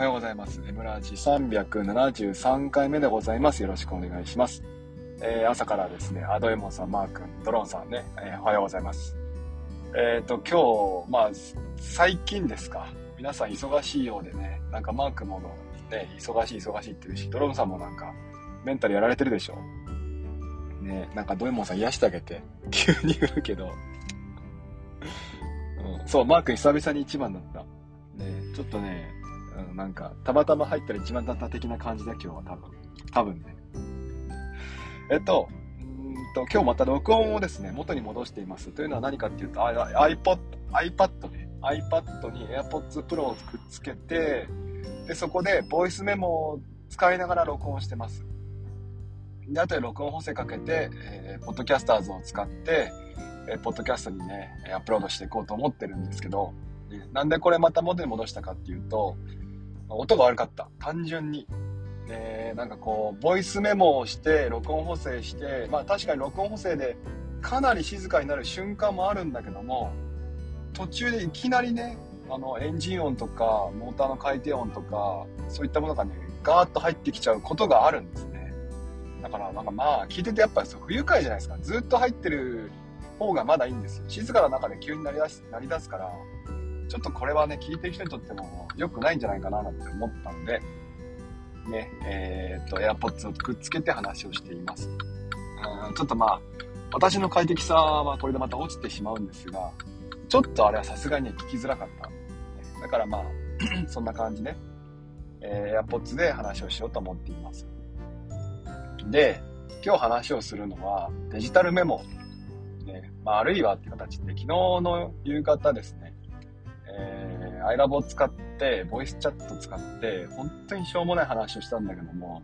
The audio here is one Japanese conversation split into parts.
はようございます。エムラジ373回目でございます。よろしくお願いします。えー、朝からですね、アドエモンさん、マー君、ドローンさんね、えー、おはようございます。えっ、ー、と、今日、まあ、最近ですか。皆さん忙しいようでね、なんかマークもね、忙しい忙しいって言うし、ドローンさんもなんか、メンタルやられてるでしょ。ね、なんかドエモンさん癒してあげて、急に言うけど、うん、そう、マー君久々に一番だった。ね、ちょっとね、うん、なんか、たまたま入ったら一番だった的な感じだ、今日は多分。多分ね。えっと、うんと、今日また録音をですね、元に戻しています。というのは何かっていうと、iPod、iPad ね、iPad に AirPods Pro をくっつけて、で、そこでボイスメモを使いながら録音してます。で、後で録音補正かけて、えー、ポッドキャスターズを使って、えー、ポッドキャストにね、アップロードしていこうと思ってるんですけど、なんでこれまた元に戻したかっていうと、音が悪かった。単純に。えなんかこう、ボイスメモをして、録音補正して、まあ確かに録音補正でかなり静かになる瞬間もあるんだけども、途中でいきなりね、あの、エンジン音とか、モーターの回転音とか、そういったものがね、ガーッと入ってきちゃうことがあるんですね。だから、なんかまあ、聞いててやっぱり不愉快じゃないですか。ずっと入ってる方がまだいいんですよ。静かな中で急になりだし、なりだすから、ちょっとこれはね、聞いてる人にとっても良くないんじゃないかななんて思ったんで、ね、えー、っと、AirPods をくっつけて話をしています。うんちょっとまあ、私の快適さはこれでまた落ちてしまうんですが、ちょっとあれはさすがに聞きづらかった。だからまあ、そんな感じね、えー、AirPods で話をしようと思っています。で、今日話をするのはデジタルメモ。ね、まあ、あるいはっていう形で、昨日の夕方ですね、アイラボを使って、ボイスチャット使って、本当にしょうもない話をしたんだけども、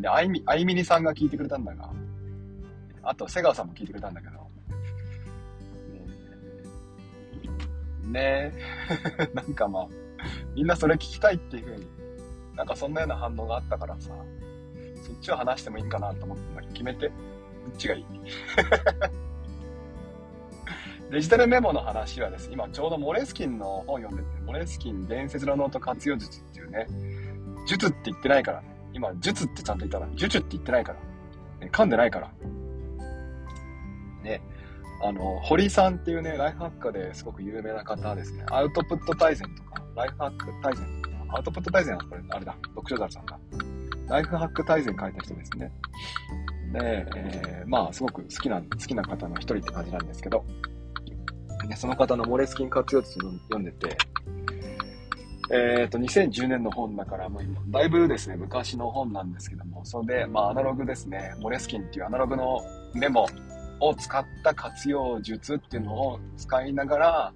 で、あいみ、あいみりさんが聞いてくれたんだが、あと、瀬川さんも聞いてくれたんだけど、ねえ、なんかまあ、みんなそれ聞きたいっていう風に、なんかそんなような反応があったからさ、そっちを話してもいいんかなと思って、決めて。どっちがいい？デジタルメモの話はですね、今ちょうどモレスキンの本読んでて、モレスキン伝説のノート活用術っていうね、術って言ってないからね。今、術ってちゃんと言ったら、術って言ってないから。ね、噛んでないから。ね。あの、堀さんっていうね、ライフハッカーですごく有名な方ですね。アウトプット大全とか、ライフハック大全とか、アウトプット大全はこれ、あれだ、読書ださんだ。ライフハック大全書いた人ですね。で、えー、まあ、すごく好きな、好きな方の一人って感じなんですけど、その方のモレスキン活用術読んでて、えっ、ー、と、2010年の本だから、もう今、だいぶですね、昔の本なんですけども、それで、まあ、アナログですね、モレスキンっていうアナログのメモを使った活用術っていうのを使いながら、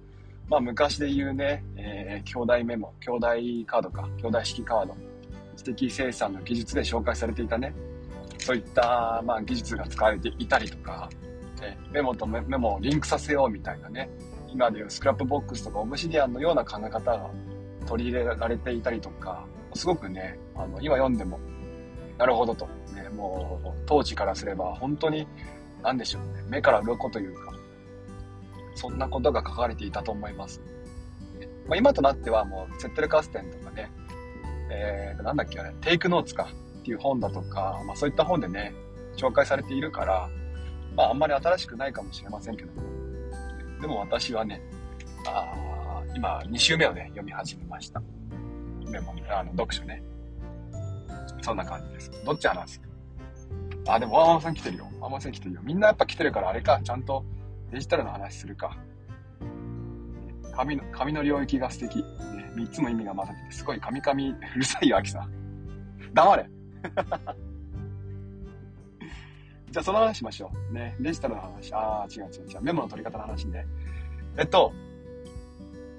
まあ、昔で言うね、えー、京大メモ、京大カードか、京大式カード、知的生産の技術で紹介されていたね、そういった、まあ、技術が使われていたりとか、ね、メモとメモをリンクさせようみたいなね、今でいうスクラップボックスとかオブシディアンのような考え方が取り入れられていたりとか、すごくね、あの、今読んでも、なるほどと、ね、もう、当時からすれば、本当に、なんでしょうね、目から鱗というか、そんなことが書かれていたと思います。まあ、今となってはもう、セッテルカステンとかね、えー、なんだっけあれ、テイクノーツかっていう本だとか、まあそういった本でね、紹介されているから、まああんまり新しくないかもしれませんけども、でも私はね、あ今2週目をね、読み始めました。メモ、あの、読書ね。そんな感じです。どっち話す？あ、でも、ワンワンさん来てるよ。ワンワンさん来てるよ。みんなやっぱ来てるからあれか、ちゃんとデジタルの話するか。紙の、紙の領域が素敵。ね、3つも意味が混ざって、すごい神々、うるさいよ、アキさん。黙れじゃあその話しましょう。ね。デジタルの話。ああ、違う違う違う。メモの取り方の話ね。えっと、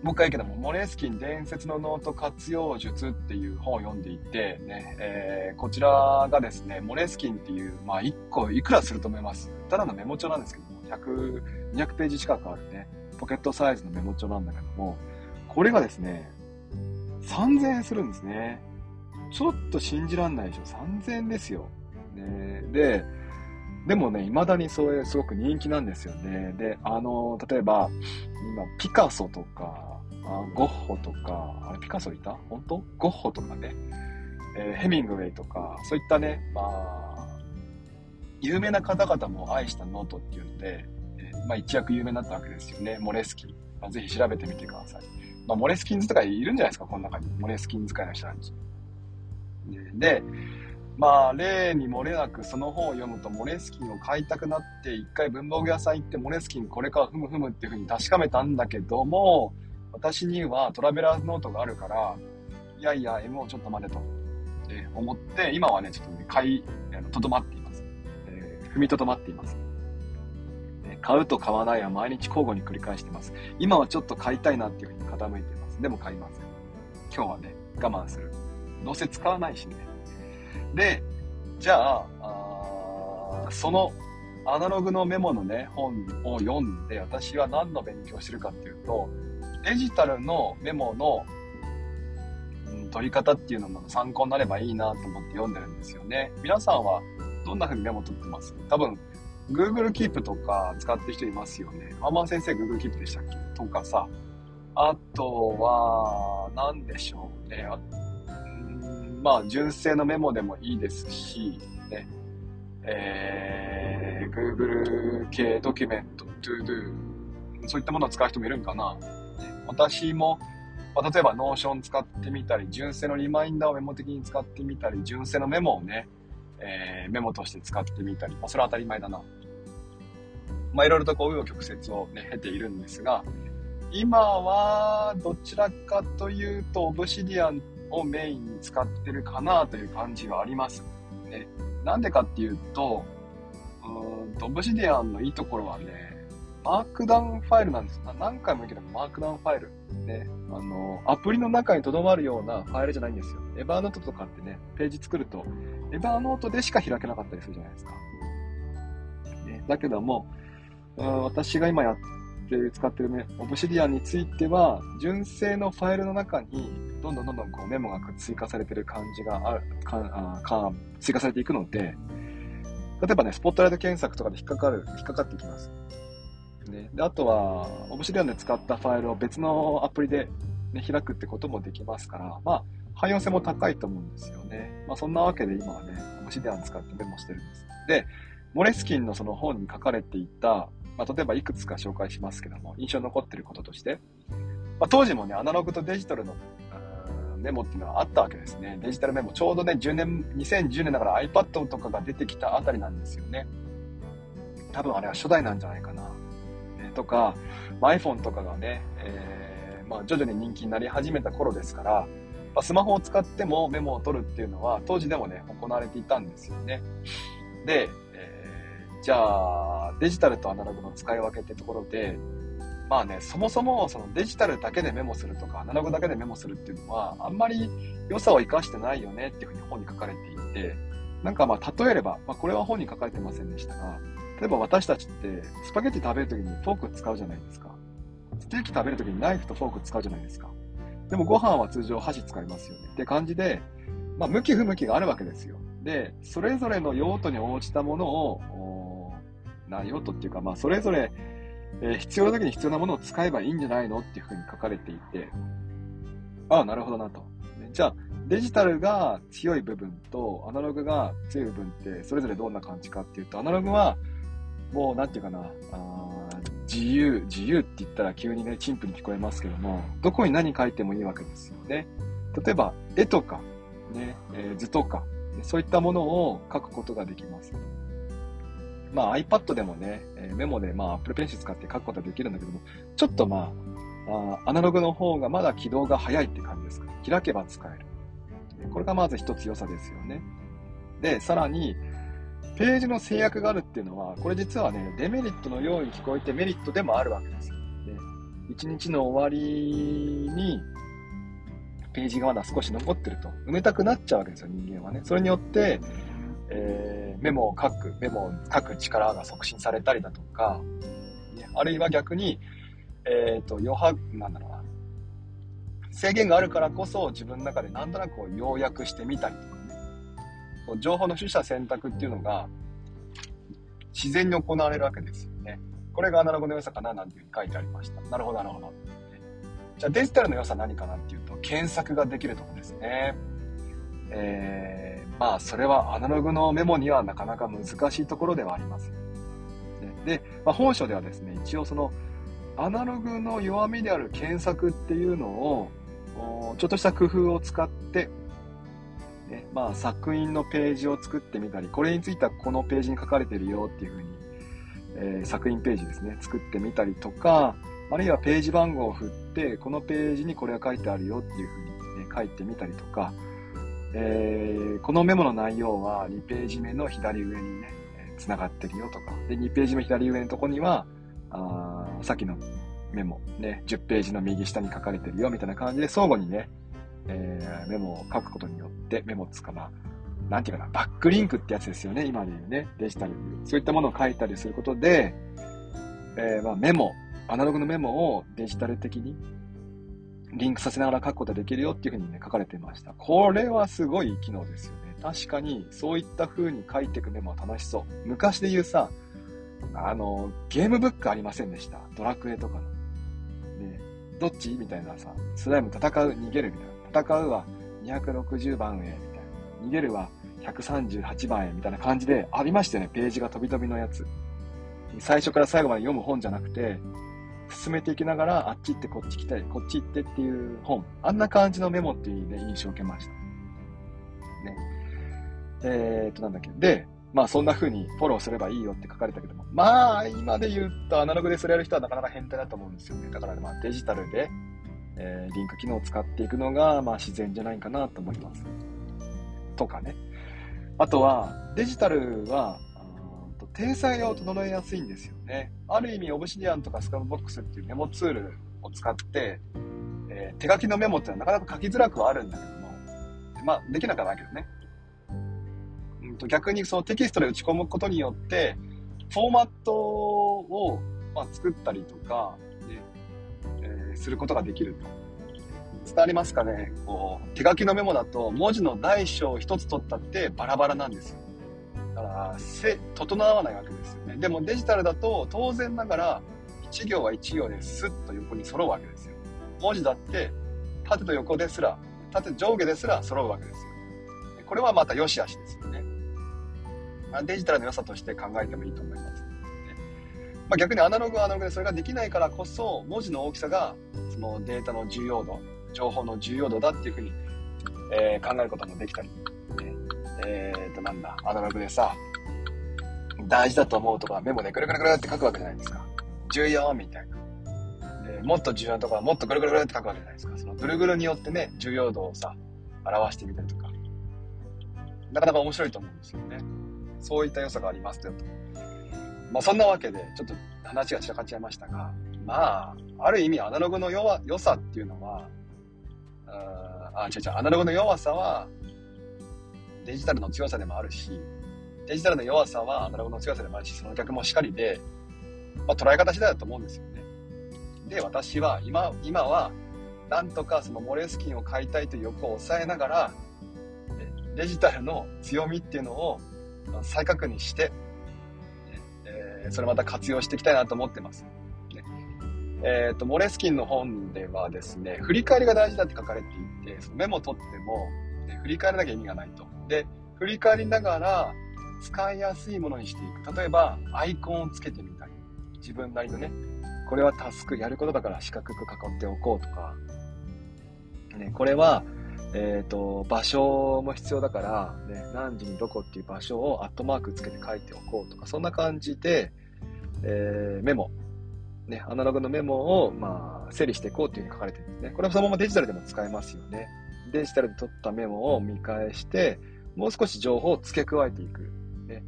もう一回言うけども、モレスキン伝説のノート活用術っていう本を読んでいて、ね、えー、こちらがですね、モレスキンっていう、まあ1個いくらすると思いますただのメモ帳なんですけども、100、200ページ近くあるね、ポケットサイズのメモ帳なんだけども、これがですね、3000円するんですね。ちょっと信じらんないでしょ。3000円ですよ。ね、で、でもね、未だにそれすごく人気なんですよね。で、あの、例えば、今、ピカソとか、あゴッホとか、あれピカソいた？本当？ゴッホとかね、えー、ヘミングウェイとか、そういったね、まあ、有名な方々も愛したノートっていうので、えー、まあ一躍有名になったわけですよね。モレスキン。まあ、ぜひ調べてみてください。まあ、モレスキンズとかいるんじゃないですか、この中に。モレスキン使いの人たち。で、まあ、例に漏れなくその本を読むと、モレスキンを買いたくなって、一回文房具屋さん行って、モレスキンこれか、ふむふむっていうふうに確かめたんだけども、私にはトラベラーズノートがあるから、いやいや、M をちょっと待てと、え思って、今はね、ちょっとね、買い、とどまっています。えー、踏みとどまっています。え買うと買わないは毎日交互に繰り返してます。今はちょっと買いたいなっていうふうに傾いてます。でも買いません。今日はね、我慢する。どうせ使わないしね。で、じゃあ、あそのアナログのメモのね、本を読んで、私は何の勉強してるかっていうと、デジタルのメモの、うん、取り方っていうのも参考になればいいなと思って読んでるんですよね。皆さんはどんな風にメモ取ってます？多分、Google Keep とか使ってる人いますよね。アーマ先生 Google Keep でしたっけ？とかさ。あとは、何でしょうね。まあ、純正のメモでもいいですし、ね、えー、Google 系ドキュメント、ToDo、そういったものを使う人もいるんかな。私も、まあ、例えば Notion 使ってみたり、純正のリマインダーをメモ的に使ってみたり、純正のメモをね、えー、メモとして使ってみたり、まあ、それは当たり前だな。まあ、いろいろとこう、紆余曲折をね、経ているんですが、今は、どちらかというと、オブシディアンをメインに使ってるかなという感じはあります。ね、なんでかっていうと、うんと、オブシディアンのいいところはね、マークダウンファイルなんです。何回も言うけど、マークダウンファイル。ね、あの、アプリの中に留まるようなファイルじゃないんですよ。エバーノートとかってね、ページ作ると、エバーノートでしか開けなかったりするじゃないですか。ね、だけども、私が今やって、使ってるね、オブシディアンについては、純正のファイルの中に、どんどんどんどんこうメモが追加されてる感じがある、かあか追加されていくので、例えばね、スポットライト検索とかで引っかかる、引っかかってきます。ね、であとは、オブシディアンで使ったファイルを別のアプリで、ね、開くってこともできますから、まあ、汎用性も高いと思うんですよね。まあ、そんなわけで今はね、オブシディアン使ってメモしてるんです。で、モレスキンのその本に書かれていた、まあ、例えばいくつか紹介しますけども、印象に残っていることとして、まあ、当時もね、アナログとデジタルのメモっていうのはあったわけですね。デジタルメモ。ちょうどね、10年、2010年だから iPad とかが出てきたあたりなんですよね。多分あれは初代なんじゃないかな。えー、とか、まあ、iPhone とかがね、えー、まあ、徐々に人気になり始めた頃ですから、まあ、スマホを使ってもメモを取るっていうのは当時でもね、行われていたんですよね。で、じゃあ、デジタルとアナログの使い分けってところで、まあね、そもそもそのデジタルだけでメモするとか、アナログだけでメモするっていうのは、あんまり良さを活かしてないよねっていうふうに本に書かれていて、なんかまあ例えれば、まあこれは本に書かれてませんでしたが、例えば私たちってスパゲッティ食べるときにフォーク使うじゃないですか。ステーキ食べるときにナイフとフォーク使うじゃないですか。でもご飯は通常箸使いますよね。って感じで、まあ向き不向きがあるわけですよ。で、それぞれの用途に応じたものを、な用途っていうか、まあそれぞれえー、必要な時に必要なものを使えばいいんじゃないのっていうふうに書かれていて、ああ、なるほどなと。じゃあ、デジタルが強い部分とアナログが強い部分ってそれぞれどんな感じかっていうと、アナログはもうなんていうかな、あ自由、自由って言ったら急にね、陳腐に聞こえますけども、どこに何書いてもいいわけですよね。例えば、絵とか、ね、えー、図とか、そういったものを書くことができます。まあ iPad でもね、えメモでまあ Apple Pencil 使って書くことはできるんだけども、ちょっとまあ、あアナログの方がまだ起動が早いって感じですか。開けば使える。これがまず一つ良さですよね。で、さらに、ページの制約があるっていうのは、これ実はね、デメリットのように聞こえてメリットでもあるわけですよ。ね、一日の終わりに、ページがまだ少し残ってると、埋めたくなっちゃうわけですよ、人間はね。それによって、メモを書く、メモを書く力が促進されたりだとか、ね、あるいは逆に、えっ、ー、と、余白、なんだろうな、制限があるからこそ自分の中でなんとなく要約してみたりとかね、こう情報の取捨選択っていうのが自然に行われるわけですよね。これがアナログの良さかななんていうふうに書いてありました。なるほど、なるほど。じゃあデジタルの良さ何かなっていうと、検索ができるとこですね。えー、まあ、それはアナログのメモにはなかなか難しいところではあります。で、まあ、本書ではですね、一応その、アナログの弱みである検索っていうのを、ちょっとした工夫を使って、ね、まあ、作品のページを作ってみたり、これについてはこのページに書かれてるよっていうふうに、えー、作品ページですね、作ってみたりとか、あるいはページ番号を振って、このページにこれが書いてあるよっていうふうに、ね、書いてみたりとか、えー、このメモの内容は2ページ目の左上にね、つながってるよとか、で、2ページ目左上のとこには、あさっきのメモ、ね、10ページの右下に書かれてるよみたいな感じで相互にね、えー、メモを書くことによってメモをつかまなんていうかな、バックリンクってやつですよね、今で言うね、デジタル。そういったものを書いたりすることで、えー、まあメモ、アナログのメモをデジタル的にリンクさせながら書くことができるよっていうふうにね、書かれてました。これはすごい機能ですよね。確かに、そういった風に書いていくメモは楽しそう。昔で言うさ、あの、ゲームブックありませんでした。ドラクエとかの。で、どっち？みたいなさ、スライム戦う、逃げるみたいな。戦うは260番へ、みたいな。逃げるは138番へ、みたいな感じでありましたよね。ページが飛び飛びのやつ。最初から最後まで読む本じゃなくて、進めていきながら、あっち行ってこっち来たり、こっち行ってっていう本。あんな感じのメモっていうね、印象を受けました。ね。えー、っと、なんだっけ。で、まあそんな風にフォローすればいいよって書かれたけども、まあ今で言うとアナログでそれやる人はなかなか変態だと思うんですよね。だからまあデジタルでえー、リンク機能を使っていくのが、まあ、自然じゃないかなと思います。とかね。あとは、デジタルは、体裁を整えやすいんですよね。ある意味、オブシディアンとかスカムボックスっていうメモツールを使って、えー、手書きのメモっていうのはなかなか書きづらくはあるんだけども、まあ、できなくはないけどね。うんと逆にそのテキストで打ち込むことによって、フォーマットを、まあ、作ったりとかねえ、することができると。伝わりますかねこう、手書きのメモだと文字の大小一つ取ったってバラバラなんですよ。だから、整わないわけですよね。でもデジタルだと当然ながら1行は1行でスッと横に揃うわけですよ。文字だって縦と横ですら、縦上下ですら揃うわけですよ。これはまた良し悪しですよね。デジタルの良さとして考えてもいいと思います。まあ、逆にアナログはアナログでそれができないからこそ文字の大きさがそのデータの重要度情報の重要度だっていうふうに、えー、考えることもできたり、えー、っとなんだアナログでさ大事だと思うとかメモでぐるぐるぐるって書くわけじゃないですか。重要みたいな。でもっと重要なとこはもっとぐるぐるぐるって書くわけじゃないですか。そのぐるぐるによってね重要度をさ表してみたりとか。なかなか面白いと思うんですよね。そういった良さがありますよと。まあそんなわけで、ちょっと話が散らかっちゃいましたが、まあ、ある意味アナログの弱良さっていうのは、あ、違う違う、アナログの弱さはデジタルの強さでもあるし、デジタルの弱さはアナログの強さでもあるし、その逆もしかりで、まあ捉え方次第だと思うんですよね。で、私は今、今は、なんとかそのモレスキンを買いたいという欲を抑えながら、デジタルの強みっていうのを再確認して、えそれまた活用していきたいなと思ってます。えっ、ー、と、モレスキンの本ではですね、振り返りが大事だって書かれていて、そのメモを取っても、ね、振り返らなきゃ意味がないと。で、振り返りながら使いやすいものにしていく。例えば、アイコンをつけてみたり、自分なりのね、これはタスク、やることだから四角く囲っておこうとか、ね、これは、えっ、ー、と、場所も必要だから、ね、何時にどこっていう場所をアットマークつけて書いておこうとか、そんな感じで、えー、メモ、ね、アナログのメモを、まあ、整理していこうっていうふうに書かれてるんですね。これはそのままデジタルでも使えますよね。デジタルで取ったメモを見返して、もう少し情報を付け加えていく。ね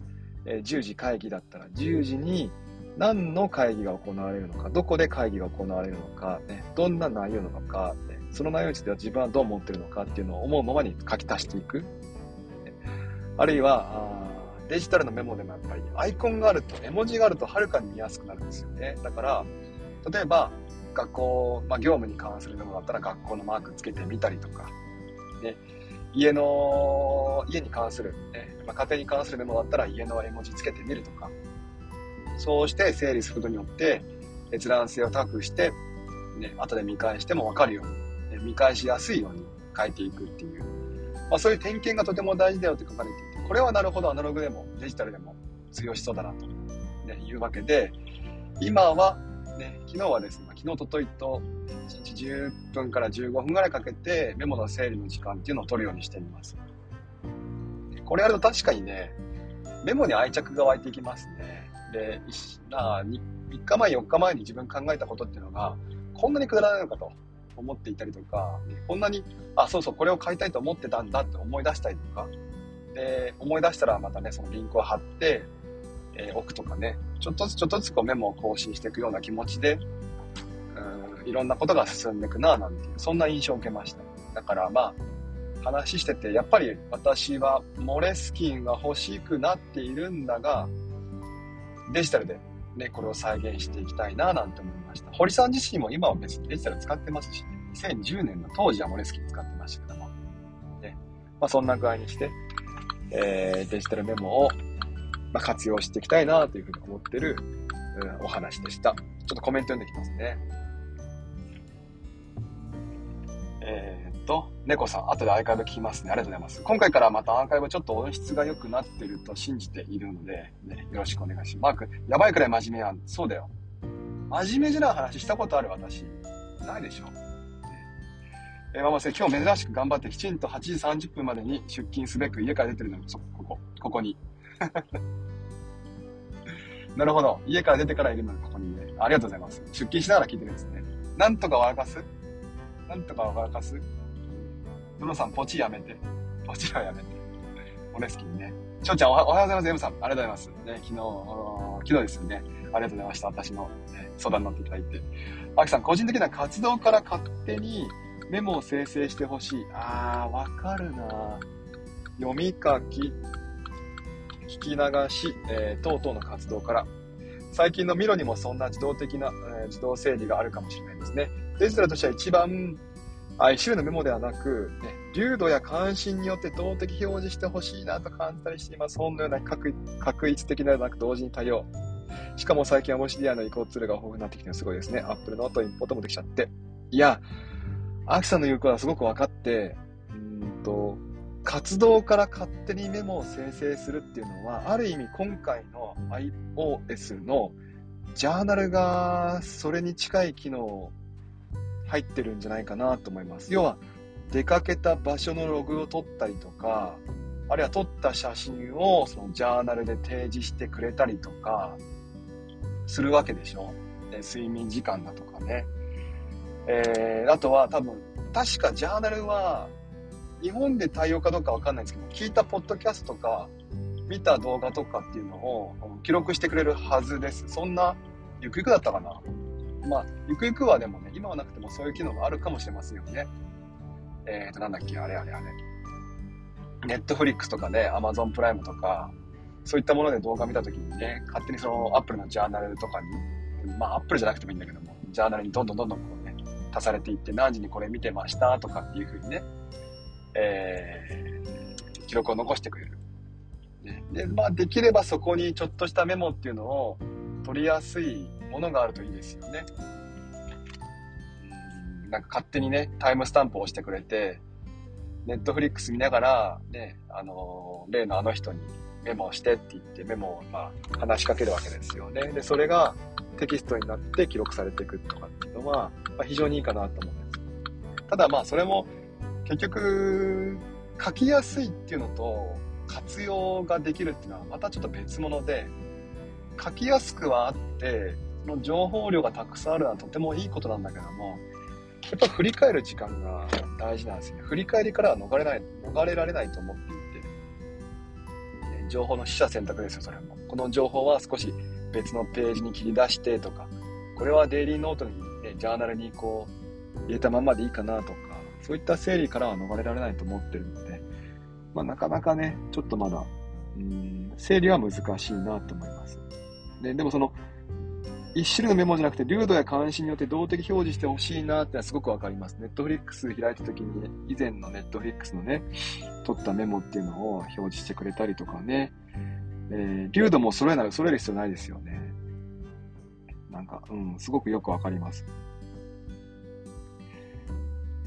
えー、10時会議だったら、10時に何の会議が行われるのか、どこで会議が行われるのか、ね、どんな内容なのか、ね、その内容については自分はどう思ってるのかっていうのを思うままに書き足していく。あるいは、デジタルのメモでもやっぱりアイコンがあると、絵文字があるとはるかに見やすくなるんですよね。だから、例えば、学校、まあ、業務に関するメモだったら学校のマークつけてみたりとか、ね、家の、家に関する、ねまあ、家庭に関するメモだったら家の絵文字つけてみるとか、そうして整理することによって、閲覧性を高くして、ね、後で見返してもわかるように、ね、見返しやすいように変えていくっていう、まあ、そういう点検がとても大事だよって書かれていて、これはなるほどアナログでもデジタルでも通用しそうだなと、ね、いうわけで、今は、ね、昨日はですね、昨日、とといと、1日10分から15分ぐらいかけてメモの整理の時間っていうのを取るようにしています。これやると確かにね、メモに愛着が湧いていきますね。で、な3日前、4日前に自分考えたことっていうのが、こんなにくだらないのかと思っていたりとか、こんなに、あ、そうそう、これを買いたいと思ってたんだって思い出したりとか、で、思い出したらまたね、そのリンクを貼って、えー、置くとかね、ちょっとずつちょっとずつこうメモを更新していくような気持ちで、うん、いろんなことが進んでいくな、なんていう、そんな印象を受けました。だからまあ、話してて、やっぱり私はモレスキンが欲しくなっているんだが、デジタルでね、これを再現していきたいななんて思いました。堀さん自身も今は別にデジタル使ってますし、ね、2010年の当時はモレスキン使ってましたけども、ね、まあそんな具合にして、えー、デジタルメモを、まあ、活用していきたいなというふうに思ってる、うん、お話でした。ちょっとコメント読んできますね。えーと、猫さん、後でアーカイブ聞きますね。ありがとうございます。今回からまたアーカイブちょっと音質が良くなってると信じているので、ね、よろしくお願いします。マーク、やばいくらい真面目やん。そうだよ。真面目じゃない話したことある私。ないでしょ。えー、ママせ、今日珍しく頑張ってきちんと8時30分までに出勤すべく家から出てるのに、そ、ここ、ここに。なるほど。家から出てからいるのに、ここにね。ありがとうございます。出勤しながら聞いてるんですね。なんとか笑かす？なんとか笑かす？ムロさん、ポチやめて。ポチはやめて。オネスキンね。しょうちゃんおは、おはようございます。エムさん、ありがとうございます。ね、昨日、昨日ですよね。ありがとうございました。私の、ね、相談に乗っていただいて。アキさん、個人的な活動から勝手にメモを生成してほしい。あー、わかるな読み書き、聞き流し、えー、等々の活動から。最近のミロにもそんな自動的な、えー、自動整理があるかもしれないですね。デジタルとしては一番あ一種のメモではなく、ね、流度や関心によって動的表示してほしいなと感じたりしています。本のような確確一的ではなく同時に多様。しかも最近はモシディアの移行ツールが豊富になってきてすごいですね。Apple の後インポートもできちゃって。いや、アキさんの言うことはすごく分かって、うんと、活動から勝手にメモを生成するっていうのは、ある意味今回の iOS のジャーナルがそれに近い機能入ってるんじゃないかなと思います。要は、出かけた場所のログを取ったりとか、あるいは撮った写真をそのジャーナルで提示してくれたりとか、するわけでしょ？睡眠時間だとかね。えー、あとは多分、確かジャーナルは、日本で対応かどうかわかんないんですけど、聞いたポッドキャストとか、見た動画とかっていうのを記録してくれるはずです。そんな、ゆくゆくだったかなまあ、ゆくゆくはでもね、今はなくてもそういう機能があるかもしれませんよね。えっ、ー、と、なんだっけ、あれあれあれ。ネットフリックスとかね、アマゾンプライムとか、そういったもので動画見たときにね、勝手にそのアップルのジャーナルとかに、まあアップルじゃなくてもいいんだけども、ジャーナルにどんどんどんどんこうね、足されていって、何時にこれ見てましたとかっていうふうにね、えー、記録を残してくれる。ね、で、まあできればそこにちょっとしたメモっていうのを取りやすいものがあるといいですよね。なんか勝手にね、タイムスタンプを押してくれて、ネットフリックス見ながら、ね、あの例のあの人にメモをしてって言ってメモを、まあ、話しかけるわけですよね。で、それがテキストになって記録されていくとかっていうのは、まあ、非常にいいかなと思うんです。ただまあ、それも結局、書きやすいっていうのと活用ができるっていうのはまたちょっと別物で、書きやすくはあって、その情報量がたくさんあるのはとてもいいことなんだけども、やっぱ振り返る時間が大事なんですね。振り返りからは逃れない、逃れられないと思っていて、情報の取捨選択ですよ、それも。この情報は少し別のページに切り出してとか、これはデイリーノートに、ね、ジャーナルにこう、入れたままでいいかなとか、そういった整理からは逃れられないと思ってるので、まあ、なかなかね、ちょっとまだ、うん、整理は難しいなと思います。ででもその、一種類のメモじゃなくて、流度や関心によって動的表示してほしいなってのはすごくわかります。ネットフリックス開いた時に、以前のネットフリックスのね、取ったメモっていうのを表示してくれたりとかね、えー、流度も揃えない、揃える必要ないですよね。なんか、うん、すごくよくわかります。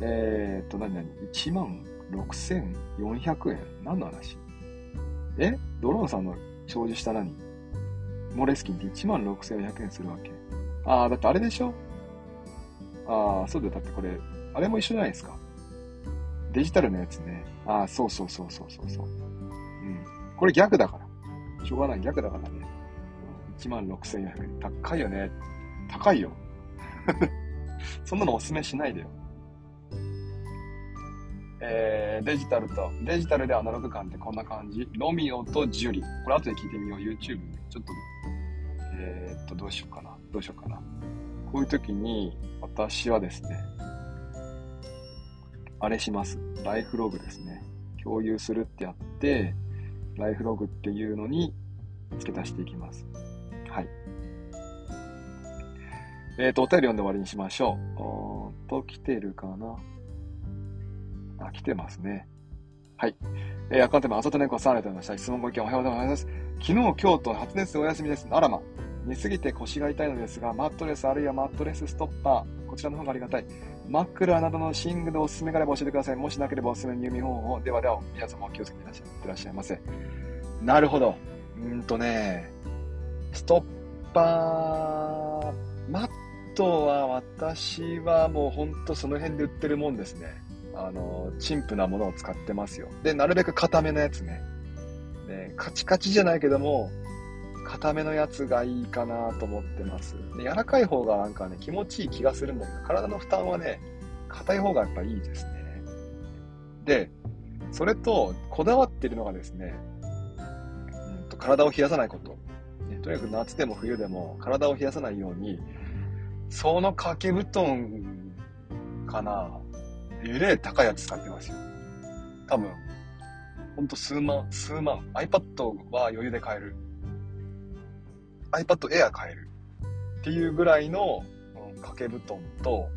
えー、っと、何々 ?1 万6400円？何の話？え？ドローンさんの表示した何？モレスキンって1万6400円するわけああ、だってあれでしょ？ああ、そうだよ。だってこれ、あれも一緒じゃないですか。デジタルのやつね。ああ、そうそうそうそうそうう。うん。これ逆だから。しょうがない。逆だからね。1万6400円。高いよね。高いよ。そんなのおすすめしないでよ。えー、デジタルと、デジタルでアナログ感ってこんな感じ。ロミオとジュリ。これ後で聞いてみよう。YouTube ね。ちょっと、えー、っと、どうしようかな。どうしようかな。こういう時に、私はですね、あれします。ライフログですね。共有するってやって、ライフログっていうのに付け足していきます。はい。えっ、ー、と、お便り読んで終わりにしましょう。おーと、来てるかなあ、来てますね。はい。えー、アカウント名、あさとねこさんありがとうございました。質問ご意見おはようございます。昨日、今日と発熱お休みです。あらま。寝すぎて腰が痛いのですが、マットレスあるいはマットレスストッパー、こちらの方がありがたい。枕などの寝具でおすすめがあれば教えてください。もしなければおすすめの入眠方法。ではでは、皆様お気をつけていらっしゃってらっしゃいませ。なるほど。うんとね、ストッパー、マットは私はもうほんとその辺で売ってるもんですね。あの、陳腐なものを使ってますよ。で、なるべく固めのやつね。で、カチカチじゃないけども、固めのやつがいいかなと思ってます。で柔らかい方がなんかね、気持ちいい気がするんだけど、体の負担はね、硬い方がやっぱいいですね。で、それと、こだわってるのがですね、うんと体を冷やさないこと。ね、とにかく夏でも冬でも体を冷やさないように、その掛け布団かな、えれえ高いやつ使ってますよ。多分、ほんと数万、数万。iPad は余裕で買える。iPad Air 買えるっていうぐらいの、うん、掛け布団と、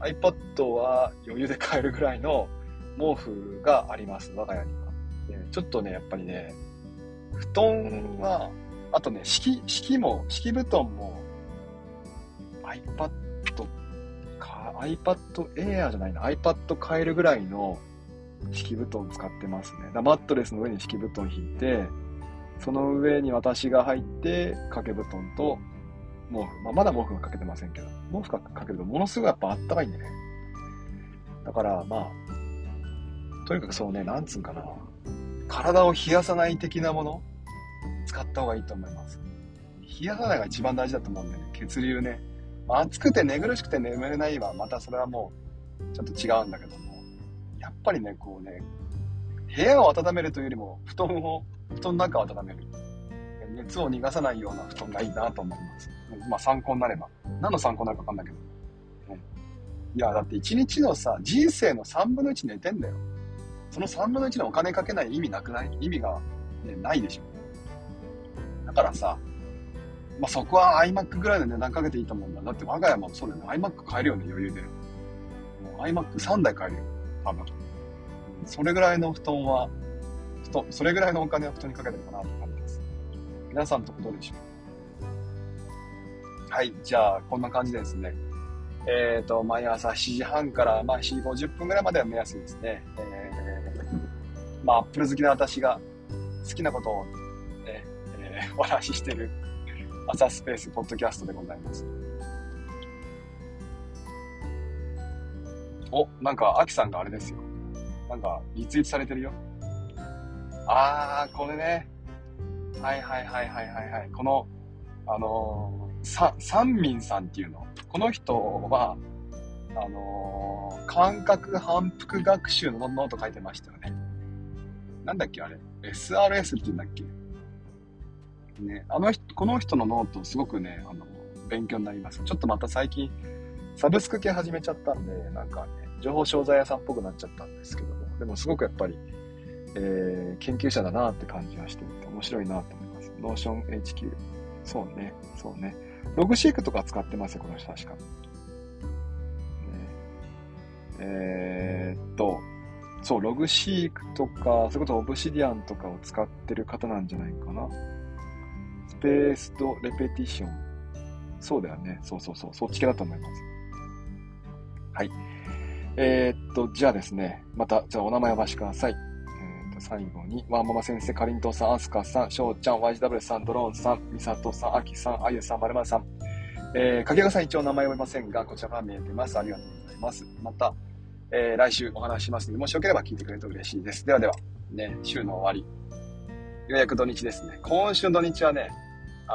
iPad は余裕で買えるぐらいの毛布があります、我が家には。ちょっとね、やっぱりね、布団は、あとね、敷、敷も、敷布団も iPad、iPad Air じゃないな、iPad 買えるぐらいの敷布団使ってますね。だマットレスの上に敷布団引いて、その上に私が入って、掛け布団と毛布。まあ、まだ毛布はかけてませんけど、毛布かかけるとものすごいやっぱあったかいんでね。だからまあ、とにかくそうね、なんつうんかな。体を冷やさない的なもの、使った方がいいと思います。冷やさないが一番大事だと思うんでね、血流ね。暑くて寝苦しくて眠れないは、またそれはもう、ちょっと違うんだけども、やっぱりね、こうね、部屋を温めるというよりも、布団を布団の中を温める。熱を逃がさないような布団がいいなと思います。まあ参考になれば。何の参考になるかわかんないけど。いや、だって1日のさ、人生の3分の1寝てんだよ。その3分の1のお金かけない意味なくない？意味が、ね、ないでしょ。だからさ、まあ、そこは iMac ぐらいの値段かけていいと思うんだ。だって我が家もそうだよね。iMac 買えるよね、余裕で。iMac3 台買えるよ。多分。それぐらいの布団はと、それぐらいのお金を布団にかけてるかなと感じます。皆さんとこどうでしょう？はい、じゃあ、こんな感じですね。えっ、ー、と、毎朝7時半から、まあ、4時50分ぐらいまでは目安ですね。えー、まあ、アップル好きな私が好きなことを、ね、えー、お話ししてる朝スペースポッドキャストでございます。お、なんか、アキさんがあれですよ。なんか、リツイートされてるよ。あー、これね。はいはいはいはいはいはい。この、あのー、さ、三民さんっていうの。この人は、あのー、間隔反復学習のノート書いてましたよね。なんだっけあれ ?SRS って言うんだっけね、あの人、この人のノートすごくね、あの、勉強になります。ちょっとまた最近、サブスク系始めちゃったんで、なんかね、情報商材屋さんっぽくなっちゃったんですけども、でもすごくやっぱり、えー、研究者だなって感じがしてて面白いなと思います。ノーション HQ。そうね、そうね。ログシークとか使ってますよ、この人確か。ね、えー、っと、そう、ログシークとか、それこそオブシディアンとかを使ってる方なんじゃないかな。ペースとレペティション。そうだよね。そうそうそう。そっち系だと思います。はい。えー、っと、じゃあですね、また、じゃあお名前をお貸しください。え、っと、最後に、ワンママ先生、かりんとうさん、アスカさん、しょうちゃん、YGW さん、ドローンさん、みさとさん、あきさん、あゆさん、まるまるさん、えー、かけがさん一応名前を読めませんが、こちらから見えてます。ありがとうございます。また、えー、来週お話しますので、もしよければ聞いてくれると嬉しいです。ではでは、ね、週の終わり。ようやく土日ですね。今週土日はね、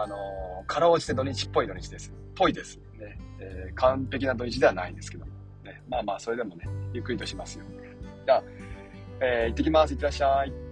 あのー、かろうじて土日っぽい土日です。ぽいです。ね、えー、完璧な土日ではないんですけども。ね、まあまあ、それでもね、ゆっくりとしますよ。じゃあ、えー、行ってきます。いってらっしゃい。